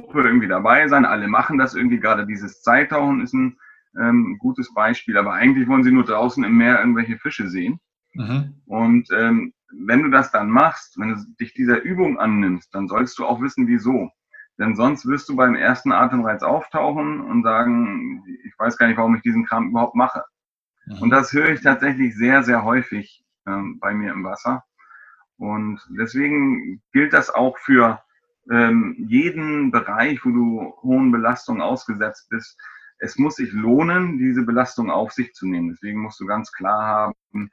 Gruppe irgendwie dabei sein, alle machen das irgendwie, gerade dieses Zeittauchen ist ein ähm, gutes Beispiel, aber eigentlich wollen sie nur draußen im Meer irgendwelche Fische sehen. Mhm. Und ähm, wenn du das dann machst, wenn du dich dieser Übung annimmst, dann sollst du auch wissen, wieso. Denn sonst wirst du beim ersten Atemreiz auftauchen und sagen, ich weiß gar nicht, warum ich diesen Kram überhaupt mache. Mhm. Und das höre ich tatsächlich sehr, sehr häufig ähm, bei mir im Wasser. Und deswegen gilt das auch für ähm, jeden Bereich, wo du hohen Belastungen ausgesetzt bist. Es muss sich lohnen, diese Belastung auf sich zu nehmen. Deswegen musst du ganz klar haben,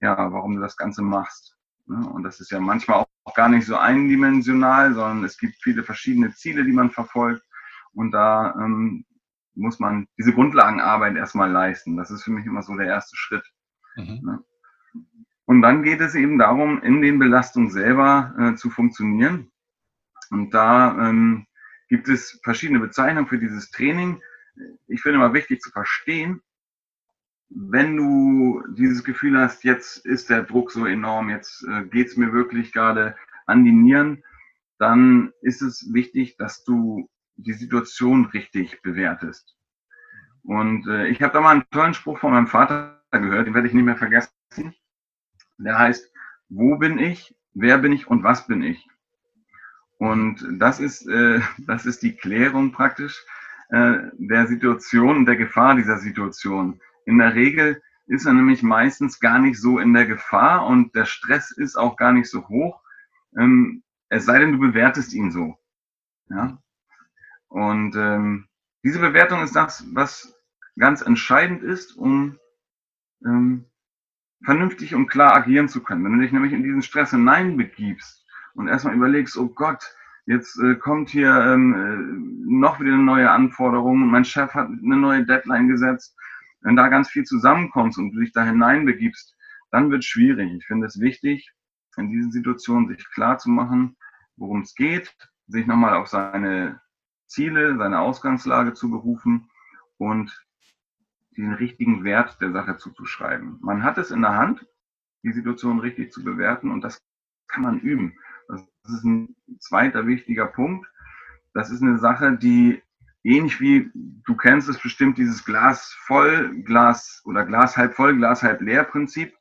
ja, warum du das Ganze machst. Ne? Und das ist ja manchmal auch gar nicht so eindimensional, sondern es gibt viele verschiedene Ziele, die man verfolgt. Und da ähm, muss man diese Grundlagenarbeit erstmal leisten. Das ist für mich immer so der erste Schritt. Mhm. Ne? Und dann geht es eben darum, in den Belastungen selber äh, zu funktionieren. Und da ähm, gibt es verschiedene Bezeichnungen für dieses Training. Ich finde immer wichtig zu verstehen, wenn du dieses Gefühl hast, jetzt ist der Druck so enorm, jetzt äh, geht es mir wirklich gerade an die Nieren, dann ist es wichtig, dass du die Situation richtig bewertest. Und äh, ich habe da mal einen tollen Spruch von meinem Vater gehört, den werde ich nicht mehr vergessen. Der heißt, wo bin ich, wer bin ich und was bin ich? Und das ist, äh, (laughs) das ist die Klärung praktisch äh, der Situation und der Gefahr dieser Situation. In der Regel ist er nämlich meistens gar nicht so in der Gefahr und der Stress ist auch gar nicht so hoch. Ähm, es sei denn, du bewertest ihn so. Ja? Und ähm, diese Bewertung ist das, was ganz entscheidend ist, um ähm, vernünftig und klar agieren zu können. Wenn du dich nämlich in diesen Stress hineinbegibst und erstmal überlegst, oh Gott, jetzt äh, kommt hier ähm, äh, noch wieder eine neue Anforderung, mein Chef hat eine neue Deadline gesetzt, wenn da ganz viel zusammenkommt und du dich da hineinbegibst, dann wird es schwierig. Ich finde es wichtig, in diesen Situationen sich klar zu machen, worum es geht, sich nochmal auf seine Ziele, seine Ausgangslage zu berufen und den richtigen Wert der Sache zuzuschreiben. Man hat es in der Hand, die Situation richtig zu bewerten und das kann man üben. Das ist ein zweiter wichtiger Punkt. Das ist eine Sache, die ähnlich wie du kennst es bestimmt, dieses Glas voll, Glas oder Glas halb voll, Glas halb leer Prinzip.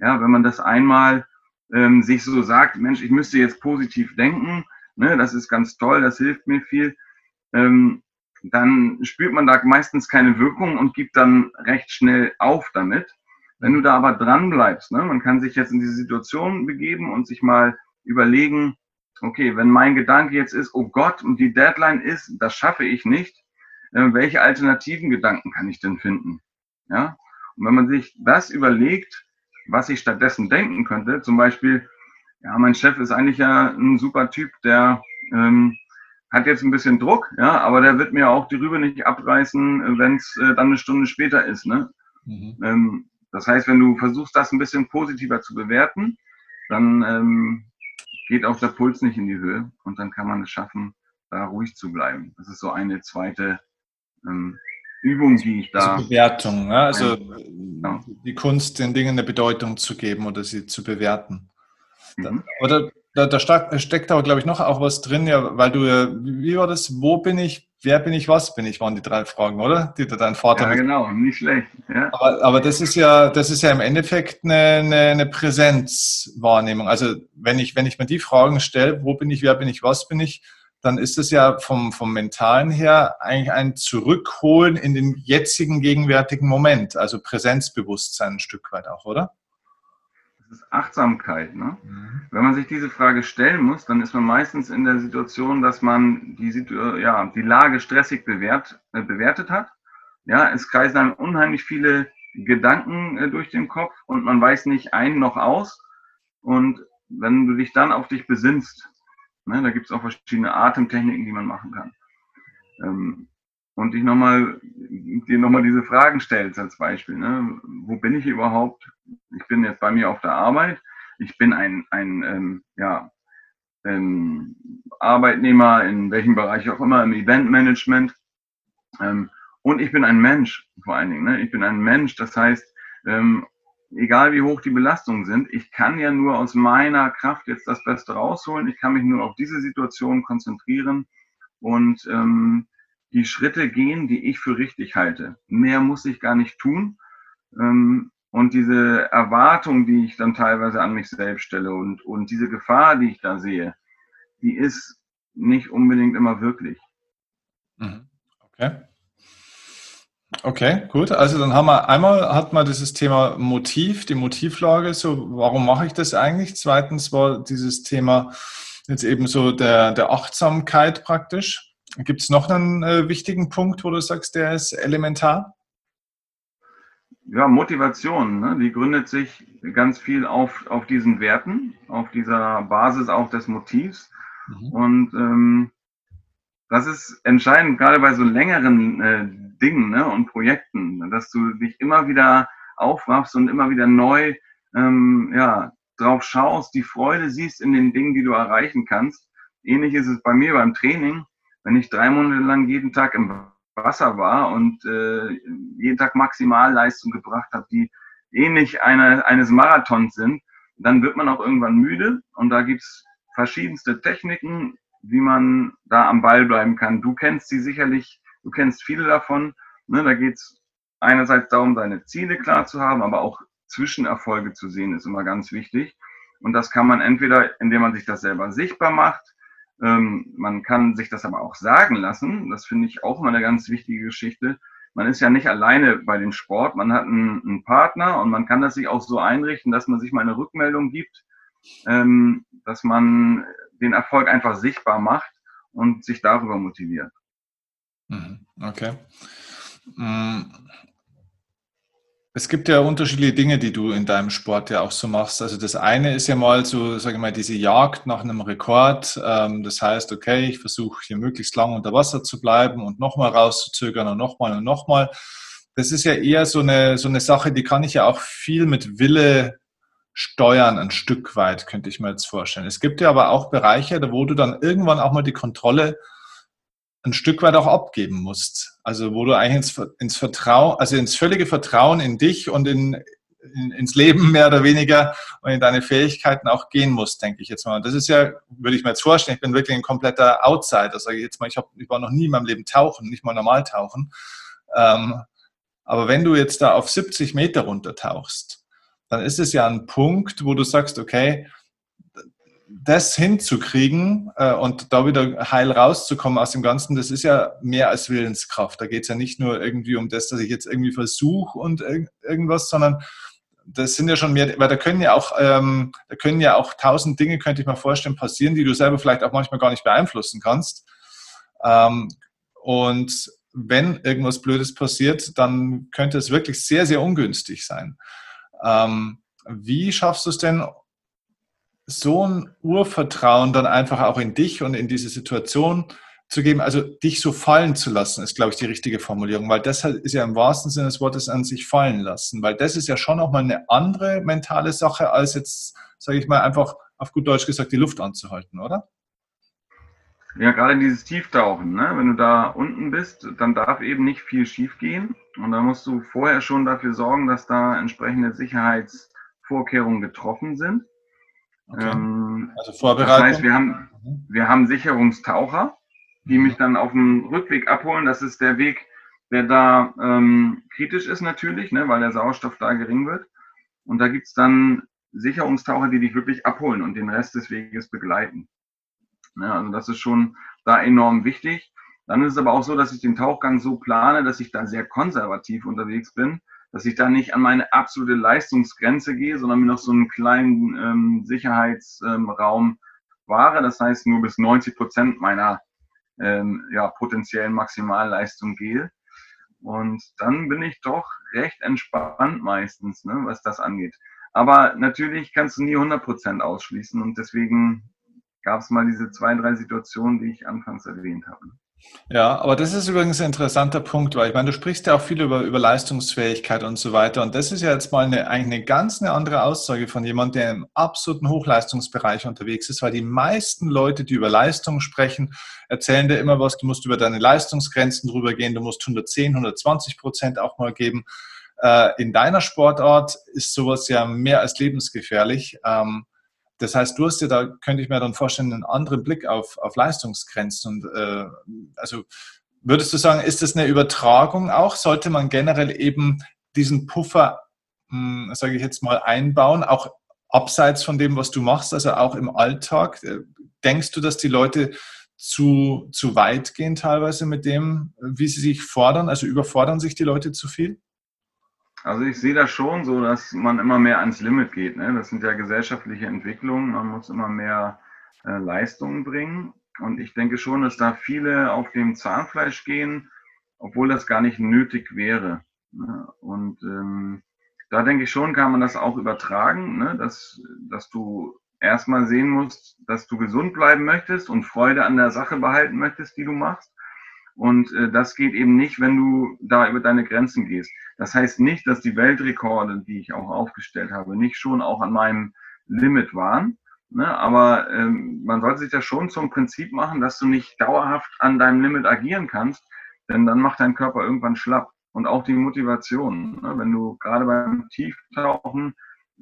Ja, wenn man das einmal ähm, sich so sagt, Mensch, ich müsste jetzt positiv denken, ne, das ist ganz toll, das hilft mir viel, ähm, dann spürt man da meistens keine Wirkung und gibt dann recht schnell auf damit. Wenn du da aber dran bleibst, ne, man kann sich jetzt in diese Situation begeben und sich mal überlegen, okay, wenn mein Gedanke jetzt ist, oh Gott, und die Deadline ist, das schaffe ich nicht, äh, welche alternativen Gedanken kann ich denn finden? Ja? Und wenn man sich das überlegt, was ich stattdessen denken könnte, zum Beispiel, ja, mein Chef ist eigentlich ja ein super Typ, der ähm, hat jetzt ein bisschen Druck, ja, aber der wird mir auch die Rübe nicht abreißen, wenn es äh, dann eine Stunde später ist. Ne? Mhm. Ähm, das heißt, wenn du versuchst, das ein bisschen positiver zu bewerten, dann ähm, geht auch der Puls nicht in die Höhe und dann kann man es schaffen, da ruhig zu bleiben. Das ist so eine zweite ähm, Übung, die ich da. Also Bewertung, ja? also ja. die Kunst, den Dingen eine Bedeutung zu geben oder sie zu bewerten. Mhm. Oder da, da, steckt aber, glaube ich, noch auch was drin, ja, weil du, wie war das? Wo bin ich? Wer bin ich? Was bin ich? Waren die drei Fragen, oder? Die dein Vater. Ja, genau, nicht schlecht. Ja. Aber, aber das ist ja, das ist ja im Endeffekt eine, eine, eine Präsenzwahrnehmung. Also wenn ich, wenn ich mir die Fragen stelle, wo bin ich? Wer bin ich? Was bin ich? Dann ist es ja vom, vom Mentalen her eigentlich ein Zurückholen in den jetzigen gegenwärtigen Moment. Also Präsenzbewusstsein ein Stück weit auch, oder? Das ist Achtsamkeit. Ne? Mhm. Wenn man sich diese Frage stellen muss, dann ist man meistens in der Situation, dass man die, ja, die Lage stressig bewährt, äh, bewertet hat. Ja, es kreisen einem unheimlich viele Gedanken äh, durch den Kopf und man weiß nicht ein noch aus. Und wenn du dich dann auf dich besinnst, Ne? Da gibt es auch verschiedene Atemtechniken, die man machen kann. Ähm, und ich nochmal, dir nochmal diese Fragen stellst als Beispiel. Ne? Wo bin ich überhaupt? Ich bin jetzt bei mir auf der Arbeit. Ich bin ein, ein ähm, ja, ähm, Arbeitnehmer in welchem Bereich auch immer, im Eventmanagement. Ähm, und ich bin ein Mensch vor allen Dingen. Ne? Ich bin ein Mensch, das heißt, ähm, egal wie hoch die Belastungen sind, ich kann ja nur aus meiner Kraft jetzt das Beste rausholen. Ich kann mich nur auf diese Situation konzentrieren und ähm, die Schritte gehen, die ich für richtig halte. Mehr muss ich gar nicht tun. Ähm, und diese Erwartung, die ich dann teilweise an mich selbst stelle und, und diese Gefahr, die ich da sehe, die ist nicht unbedingt immer wirklich. Mhm. Okay. Okay, gut. Also dann haben wir einmal hat man dieses Thema Motiv, die Motivlage, so warum mache ich das eigentlich? Zweitens war dieses Thema jetzt eben so der, der Achtsamkeit praktisch. Gibt es noch einen äh, wichtigen Punkt, wo du sagst, der ist elementar? Ja, Motivation, ne? die gründet sich ganz viel auf, auf diesen Werten, auf dieser Basis auch des Motivs. Mhm. Und ähm, das ist entscheidend, gerade bei so längeren äh, Dingen ne, und Projekten, dass du dich immer wieder aufwachst und immer wieder neu ähm, ja, drauf schaust, die Freude siehst in den Dingen, die du erreichen kannst. Ähnlich ist es bei mir beim Training. Wenn ich drei Monate lang jeden Tag im Wasser war und äh, jeden Tag Maximalleistung gebracht habe, die ähnlich einer, eines Marathons sind, dann wird man auch irgendwann müde und da gibt's verschiedenste Techniken, wie man da am Ball bleiben kann. Du kennst sie sicherlich, du kennst viele davon. Ne, da geht es einerseits darum, seine Ziele klar zu haben, aber auch Zwischenerfolge zu sehen, ist immer ganz wichtig. Und das kann man entweder, indem man sich das selber sichtbar macht, ähm, man kann sich das aber auch sagen lassen. Das finde ich auch immer eine ganz wichtige Geschichte. Man ist ja nicht alleine bei dem Sport, man hat einen, einen Partner und man kann das sich auch so einrichten, dass man sich mal eine Rückmeldung gibt, ähm, dass man den Erfolg einfach sichtbar macht und sich darüber motiviert. Mhm. Okay. Es gibt ja unterschiedliche Dinge, die du in deinem Sport ja auch so machst. Also das eine ist ja mal so, sage ich mal, diese Jagd nach einem Rekord. Ähm, das heißt, okay, ich versuche hier möglichst lang unter Wasser zu bleiben und nochmal rauszuzögern und nochmal und nochmal. Das ist ja eher so eine, so eine Sache, die kann ich ja auch viel mit Wille steuern, ein Stück weit, könnte ich mir jetzt vorstellen. Es gibt ja aber auch Bereiche, wo du dann irgendwann auch mal die Kontrolle ein Stück weit auch abgeben musst. Also wo du eigentlich ins, ins Vertrauen, also ins völlige Vertrauen in dich und in, in, ins Leben mehr oder weniger und in deine Fähigkeiten auch gehen musst, denke ich jetzt mal. Und das ist ja, würde ich mir jetzt vorstellen, ich bin wirklich ein kompletter Outsider, sage ich jetzt mal. Ich, hab, ich war noch nie in meinem Leben tauchen, nicht mal normal tauchen. Ähm, aber wenn du jetzt da auf 70 Meter runtertauchst, dann ist es ja ein Punkt, wo du sagst, okay, das hinzukriegen äh, und da wieder heil rauszukommen aus dem Ganzen, das ist ja mehr als Willenskraft. Da geht es ja nicht nur irgendwie um das, dass ich jetzt irgendwie versuche und irg irgendwas, sondern das sind ja schon mehr, weil da können ja auch, ähm, da können ja auch tausend Dinge, könnte ich mir vorstellen, passieren, die du selber vielleicht auch manchmal gar nicht beeinflussen kannst. Ähm, und wenn irgendwas Blödes passiert, dann könnte es wirklich sehr, sehr ungünstig sein. Ähm, wie schaffst du es denn, so ein Urvertrauen dann einfach auch in dich und in diese Situation zu geben, also dich so fallen zu lassen, ist, glaube ich, die richtige Formulierung, weil das ist ja im wahrsten Sinne des Wortes an sich fallen lassen, weil das ist ja schon nochmal eine andere mentale Sache, als jetzt, sage ich mal, einfach auf gut Deutsch gesagt, die Luft anzuhalten, oder? Ja, gerade dieses Tieftauchen, ne? wenn du da unten bist, dann darf eben nicht viel schiefgehen. Und da musst du vorher schon dafür sorgen, dass da entsprechende Sicherheitsvorkehrungen getroffen sind. Okay. Ähm, also Vorbereitung. Das heißt, wir haben, mhm. wir haben Sicherungstaucher, die mhm. mich dann auf dem Rückweg abholen. Das ist der Weg, der da ähm, kritisch ist natürlich, ne, weil der Sauerstoff da gering wird. Und da gibt's dann Sicherungstaucher, die dich wirklich abholen und den Rest des Weges begleiten. Ja, also das ist schon da enorm wichtig. Dann ist es aber auch so, dass ich den Tauchgang so plane, dass ich da sehr konservativ unterwegs bin, dass ich da nicht an meine absolute Leistungsgrenze gehe, sondern mir noch so einen kleinen ähm, Sicherheitsraum ähm, wahre. Das heißt, nur bis 90 Prozent meiner ähm, ja, potenziellen Maximalleistung gehe. Und dann bin ich doch recht entspannt meistens, ne, was das angeht. Aber natürlich kannst du nie 100 Prozent ausschließen und deswegen gab es mal diese zwei, drei Situationen, die ich anfangs erwähnt habe. Ja, aber das ist übrigens ein interessanter Punkt, weil ich meine, du sprichst ja auch viel über, über Leistungsfähigkeit und so weiter. Und das ist ja jetzt mal eine, eigentlich eine ganz eine andere Aussage von jemandem, der im absoluten Hochleistungsbereich unterwegs ist, weil die meisten Leute, die über Leistung sprechen, erzählen dir immer was, du musst über deine Leistungsgrenzen drüber gehen, du musst 110, 120 Prozent auch mal geben. Äh, in deiner Sportart ist sowas ja mehr als lebensgefährlich. Ähm, das heißt, du hast ja da, könnte ich mir dann vorstellen, einen anderen Blick auf, auf Leistungsgrenzen. Und äh, also würdest du sagen, ist das eine Übertragung auch? Sollte man generell eben diesen Puffer, hm, sage ich jetzt mal, einbauen, auch abseits von dem, was du machst, also auch im Alltag? Äh, denkst du, dass die Leute zu, zu weit gehen teilweise mit dem, wie sie sich fordern? Also überfordern sich die Leute zu viel? Also ich sehe das schon so, dass man immer mehr ans Limit geht. Ne? Das sind ja gesellschaftliche Entwicklungen. Man muss immer mehr äh, Leistungen bringen. Und ich denke schon, dass da viele auf dem Zahnfleisch gehen, obwohl das gar nicht nötig wäre. Ne? Und ähm, da denke ich schon, kann man das auch übertragen, ne? dass, dass du erstmal sehen musst, dass du gesund bleiben möchtest und Freude an der Sache behalten möchtest, die du machst. Und äh, das geht eben nicht, wenn du da über deine Grenzen gehst. Das heißt nicht, dass die Weltrekorde, die ich auch aufgestellt habe, nicht schon auch an meinem Limit waren. Ne? Aber ähm, man sollte sich das schon zum Prinzip machen, dass du nicht dauerhaft an deinem Limit agieren kannst, denn dann macht dein Körper irgendwann schlapp. Und auch die Motivation. Ne? Wenn du gerade beim Tieftauchen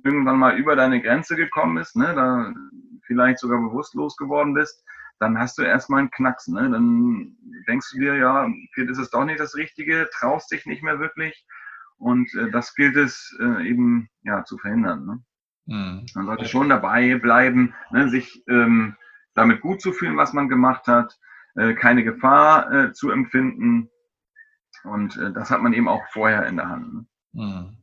irgendwann mal über deine Grenze gekommen bist, ne? da vielleicht sogar bewusstlos geworden bist, dann hast du erstmal einen Knacks. Ne? Dann denkst du dir, ja, vielleicht ist es doch nicht das Richtige, traust dich nicht mehr wirklich. Und äh, das gilt es äh, eben ja, zu verhindern. Ne? Mhm. Man sollte schon dabei bleiben, ne? sich ähm, damit gut zu fühlen, was man gemacht hat, äh, keine Gefahr äh, zu empfinden. Und äh, das hat man eben auch vorher in der Hand. Ne? Mhm.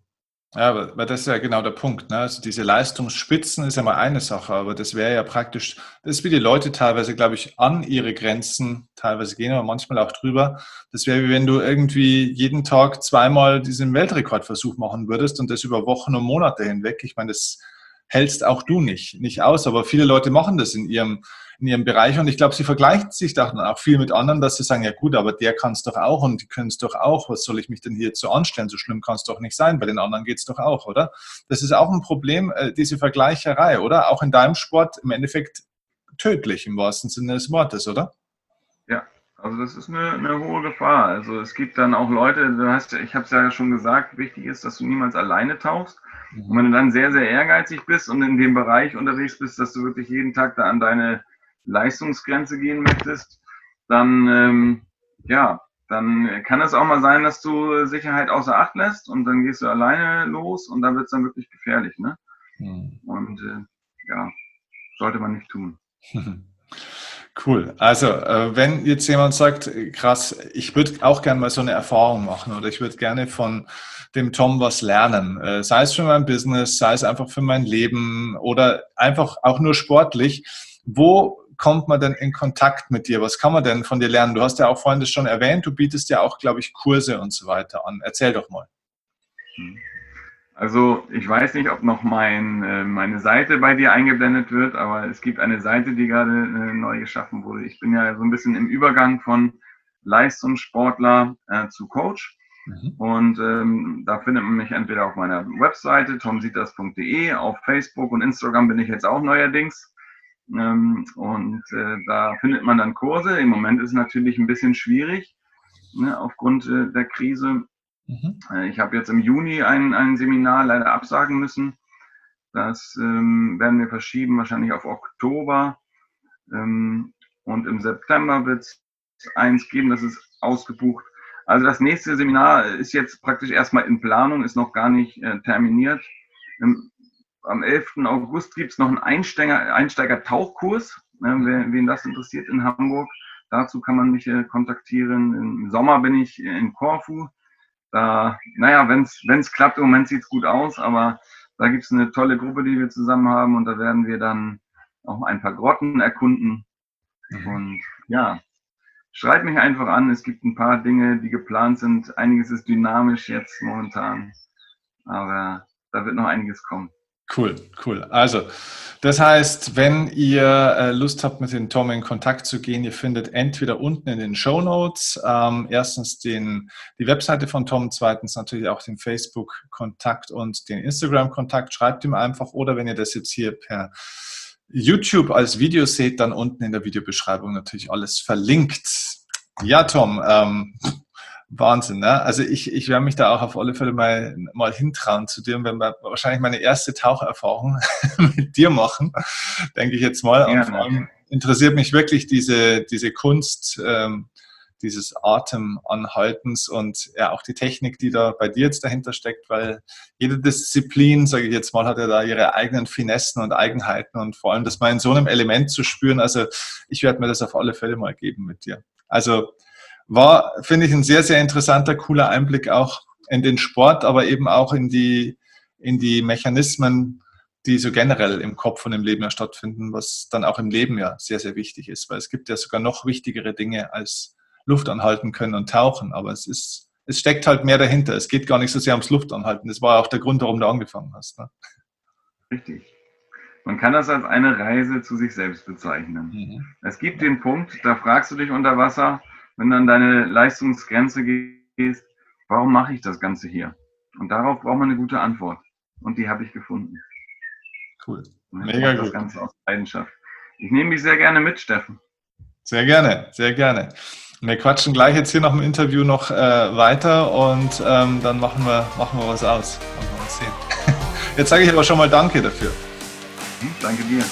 Ja, aber, das ist ja genau der Punkt. Ne? Also diese Leistungsspitzen ist ja mal eine Sache, aber das wäre ja praktisch, das ist wie die Leute teilweise, glaube ich, an ihre Grenzen teilweise gehen, aber manchmal auch drüber. Das wäre wie wenn du irgendwie jeden Tag zweimal diesen Weltrekordversuch machen würdest und das über Wochen und Monate hinweg. Ich meine, das hältst auch du nicht, nicht aus, aber viele Leute machen das in ihrem in ihrem Bereich. Und ich glaube, sie vergleichen sich dann auch viel mit anderen, dass sie sagen, ja gut, aber der kann es doch auch und die können es doch auch. Was soll ich mich denn hier zu anstellen? So schlimm kann es doch nicht sein. Bei den anderen geht es doch auch, oder? Das ist auch ein Problem, äh, diese Vergleicherei, oder? Auch in deinem Sport im Endeffekt tödlich im wahrsten Sinne des Wortes, oder? Ja, also das ist eine, eine, hohe Gefahr. Also es gibt dann auch Leute, du hast, ich habe es ja schon gesagt, wichtig ist, dass du niemals alleine tauchst. Mhm. Und wenn du dann sehr, sehr ehrgeizig bist und in dem Bereich unterwegs bist, dass du wirklich jeden Tag da an deine Leistungsgrenze gehen möchtest, dann, ähm, ja, dann kann es auch mal sein, dass du Sicherheit außer Acht lässt und dann gehst du alleine los und dann wird es dann wirklich gefährlich. Ne? Mhm. Und äh, ja, sollte man nicht tun. (laughs) Cool. Also, äh, wenn jetzt jemand sagt, krass, ich würde auch gerne mal so eine Erfahrung machen oder ich würde gerne von dem Tom was lernen, äh, sei es für mein Business, sei es einfach für mein Leben oder einfach auch nur sportlich, wo kommt man denn in Kontakt mit dir? Was kann man denn von dir lernen? Du hast ja auch vorhin das schon erwähnt, du bietest ja auch, glaube ich, Kurse und so weiter an. Erzähl doch mal. Hm. Also ich weiß nicht, ob noch mein, äh, meine Seite bei dir eingeblendet wird, aber es gibt eine Seite, die gerade äh, neu geschaffen wurde. Ich bin ja so ein bisschen im Übergang von Leistungssportler äh, zu Coach. Mhm. Und ähm, da findet man mich entweder auf meiner Webseite tomsitas.de, auf Facebook und Instagram bin ich jetzt auch neuerdings. Ähm, und äh, da findet man dann Kurse. Im Moment ist es natürlich ein bisschen schwierig ne, aufgrund äh, der Krise. Mhm. Äh, ich habe jetzt im Juni ein, ein Seminar leider absagen müssen. Das ähm, werden wir verschieben, wahrscheinlich auf Oktober. Ähm, und im September wird es eins geben, das ist ausgebucht. Also das nächste Seminar ist jetzt praktisch erstmal in Planung, ist noch gar nicht äh, terminiert. Im am 11. August gibt es noch einen Einsteiger-Tauchkurs. Ne, wen das interessiert in Hamburg, dazu kann man mich äh, kontaktieren. Im Sommer bin ich in Korfu. Da, naja, wenn es klappt, im Moment sieht es gut aus, aber da gibt es eine tolle Gruppe, die wir zusammen haben und da werden wir dann auch ein paar Grotten erkunden. Mhm. Und ja, schreibt mich einfach an. Es gibt ein paar Dinge, die geplant sind. Einiges ist dynamisch jetzt momentan, aber da wird noch einiges kommen. Cool, cool. Also, Das heißt, wenn ihr äh, Lust habt, mit den Tom in Kontakt zu gehen, ihr findet entweder unten in den Show Notes ähm, erstens den, die Webseite von Tom, zweitens natürlich auch den Facebook-Kontakt und den Instagram-Kontakt. Schreibt ihm einfach oder wenn ihr das jetzt hier per YouTube als Video seht, dann unten in der Videobeschreibung natürlich alles verlinkt. Ja, Tom, ähm, Wahnsinn, ne? Also ich, ich werde mich da auch auf alle Fälle mal, mal hintrauen zu dir und werden wahrscheinlich meine erste Taucherfahrung (laughs) mit dir machen, denke ich jetzt mal. Und vor allem interessiert mich wirklich diese, diese Kunst, ähm, dieses Atemanhaltens und ja auch die Technik, die da bei dir jetzt dahinter steckt, weil jede Disziplin, sage ich jetzt mal, hat ja da ihre eigenen Finessen und Eigenheiten und vor allem das mal in so einem Element zu spüren. Also ich werde mir das auf alle Fälle mal geben mit dir. Also war, finde ich, ein sehr, sehr interessanter, cooler Einblick auch in den Sport, aber eben auch in die, in die Mechanismen, die so generell im Kopf und im Leben ja stattfinden, was dann auch im Leben ja sehr, sehr wichtig ist, weil es gibt ja sogar noch wichtigere Dinge als Luft anhalten können und tauchen, aber es ist, es steckt halt mehr dahinter. Es geht gar nicht so sehr ums Luftanhalten. Das war auch der Grund, warum du angefangen hast. Ne? Richtig. Man kann das als eine Reise zu sich selbst bezeichnen. Mhm. Es gibt den Punkt, da fragst du dich unter Wasser, wenn du an deine Leistungsgrenze gehst, warum mache ich das Ganze hier? Und darauf braucht man eine gute Antwort. Und die habe ich gefunden. Cool. Mega gut. Das Ganze aus Leidenschaft. Ich nehme mich sehr gerne mit, Steffen. Sehr gerne, sehr gerne. Wir quatschen gleich jetzt hier noch im Interview noch äh, weiter und ähm, dann machen wir, machen wir was aus. Wir sehen. (laughs) Jetzt sage ich aber schon mal Danke dafür. Hm, danke dir.